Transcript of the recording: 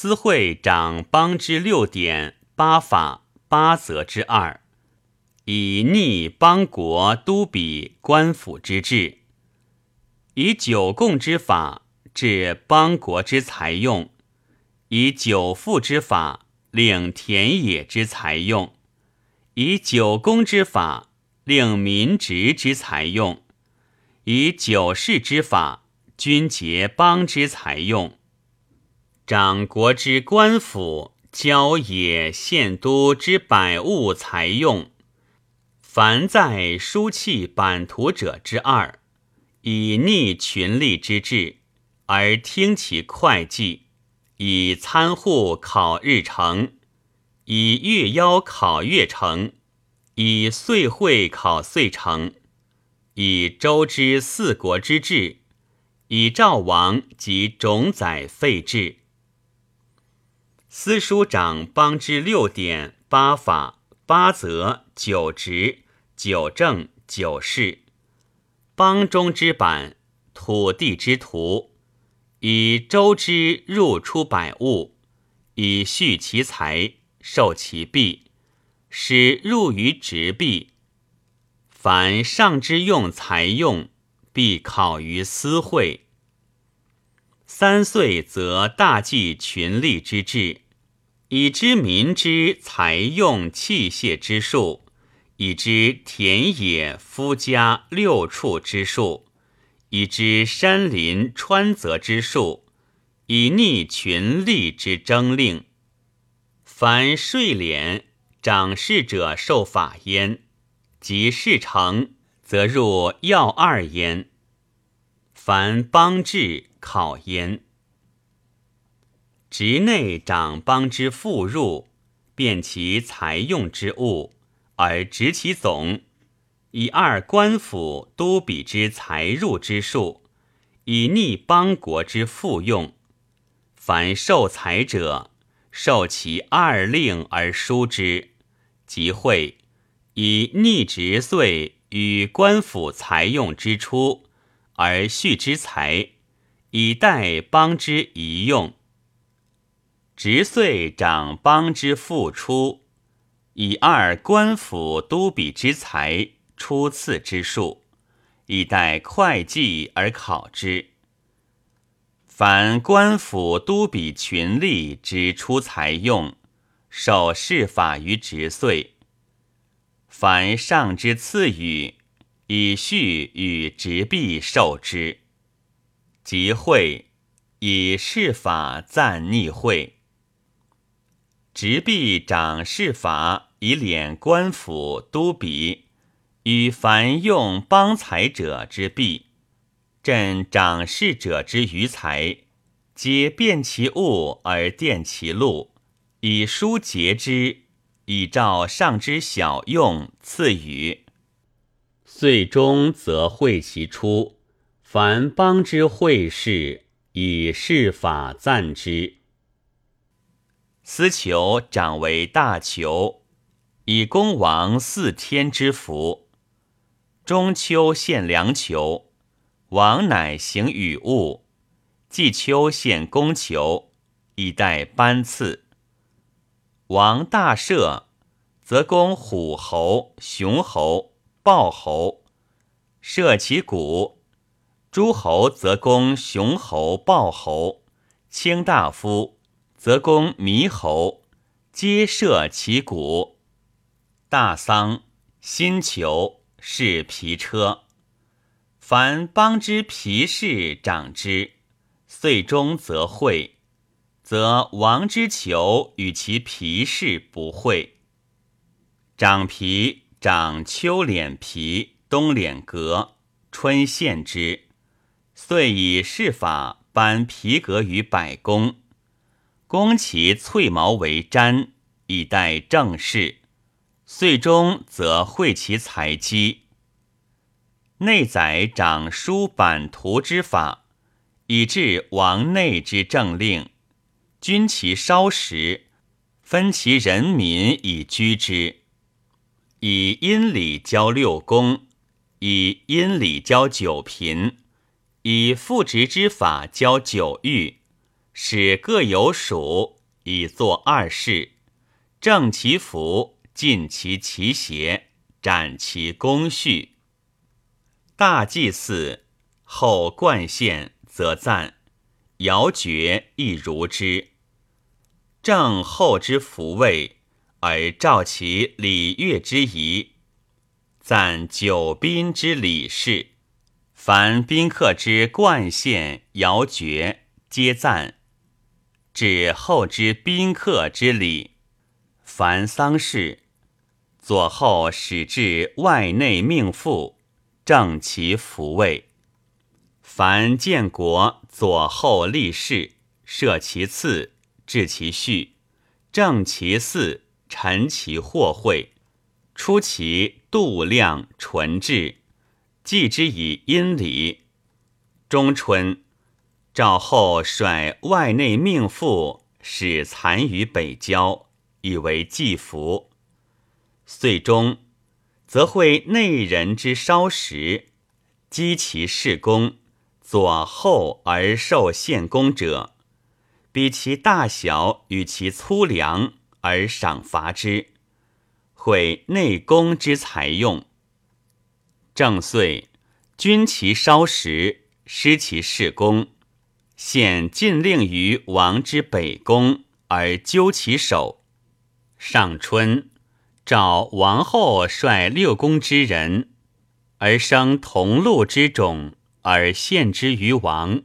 司会长邦之六典八法八则之二，以逆邦国都比官府之制，以九贡之法治邦国之财用，以九赋之法令田野之财用，以九公之法令民职之财用，以九世之法均结邦之财用。掌国之官府，郊野县都之百物财用，凡在书契版图者之二，以逆群吏之志，而听其会计；以参户考日程，以月邀考月程，以岁会考岁程，以周之四国之制，以赵王及种宰废制。司书长邦之六典八法八则九职九政九事，邦中之版土地之图，以周之入出百物，以序其财，受其币，使入于职币。凡上之用财用，必考于司会。三岁则大祭群力之志。以知民之财用器械之数，以知田野夫家六畜之数，以知山林川泽之数，以逆群力之征令。凡税敛，长事者受法焉；及事成，则入要二焉。凡邦治考焉。职内长邦之富入，辨其财用之物，而执其总；以二官府都比之财入之数，以逆邦国之富用。凡受财者，受其二令而书之，即会以逆职岁与官府财用之初，而序之财，以待邦之一用。直岁长邦之复出，以二官府都比之财出次之数，以待会计而考之。凡官府都比群吏之出财用，受事法于直岁。凡上之赐予，以序与执币受之。即会以事法暂逆会。执臂长事法以敛官府都比，与凡用邦财者之弊，朕长事者之余财，皆辨其物而垫其禄，以书节之，以照上之小用赐予。岁终则会其出，凡邦之会事，以事法赞之。司囚长为大囚，以公王四天之福。中秋献良囚，王乃行与物；季秋献公囚，以待班次。王大赦，则公虎侯、熊侯、豹侯，射其谷；诸侯则攻熊侯、豹侯，卿大夫。则攻猕猴，皆设其鼓。大丧，新囚是皮车。凡邦之皮士长之，岁终则会，则王之囚与其皮氏不会。长皮，长秋敛皮，冬敛革，春献之。遂以事法颁皮革于百工。攻其翠毛为毡，以待正事。岁终则会其财机。内载长书版图之法，以治王内之政令。均其稍时，分其人民以居之。以阴礼交六公，以阴礼交九嫔，以父职之法交九狱。使各有属，以作二事，正其福，尽其奇邪，展其功序。大祭祀后冠献，则赞；尧爵亦如之。正后之福位，而照其礼乐之仪，赞九宾之礼事。凡宾客之冠献、尧爵，皆赞；至后之宾客之礼，凡丧事，左后始至外内命妇，正其福位。凡建国左后立事，设其次。治其序，正其祀，陈其祸会，出其度量纯质，祭之以阴礼。中春，赵后率外内命妇，使残于北郊，以为祭服。岁中，则会内人之烧食，积其事功，左后而受献功者。比其大小与其粗粮而赏罚之，毁内宫之财用。正岁，君其烧食，失其事功，现禁令于王之北宫，而究其首。上春，召王后率六宫之人，而生同禄之种，而献之于王。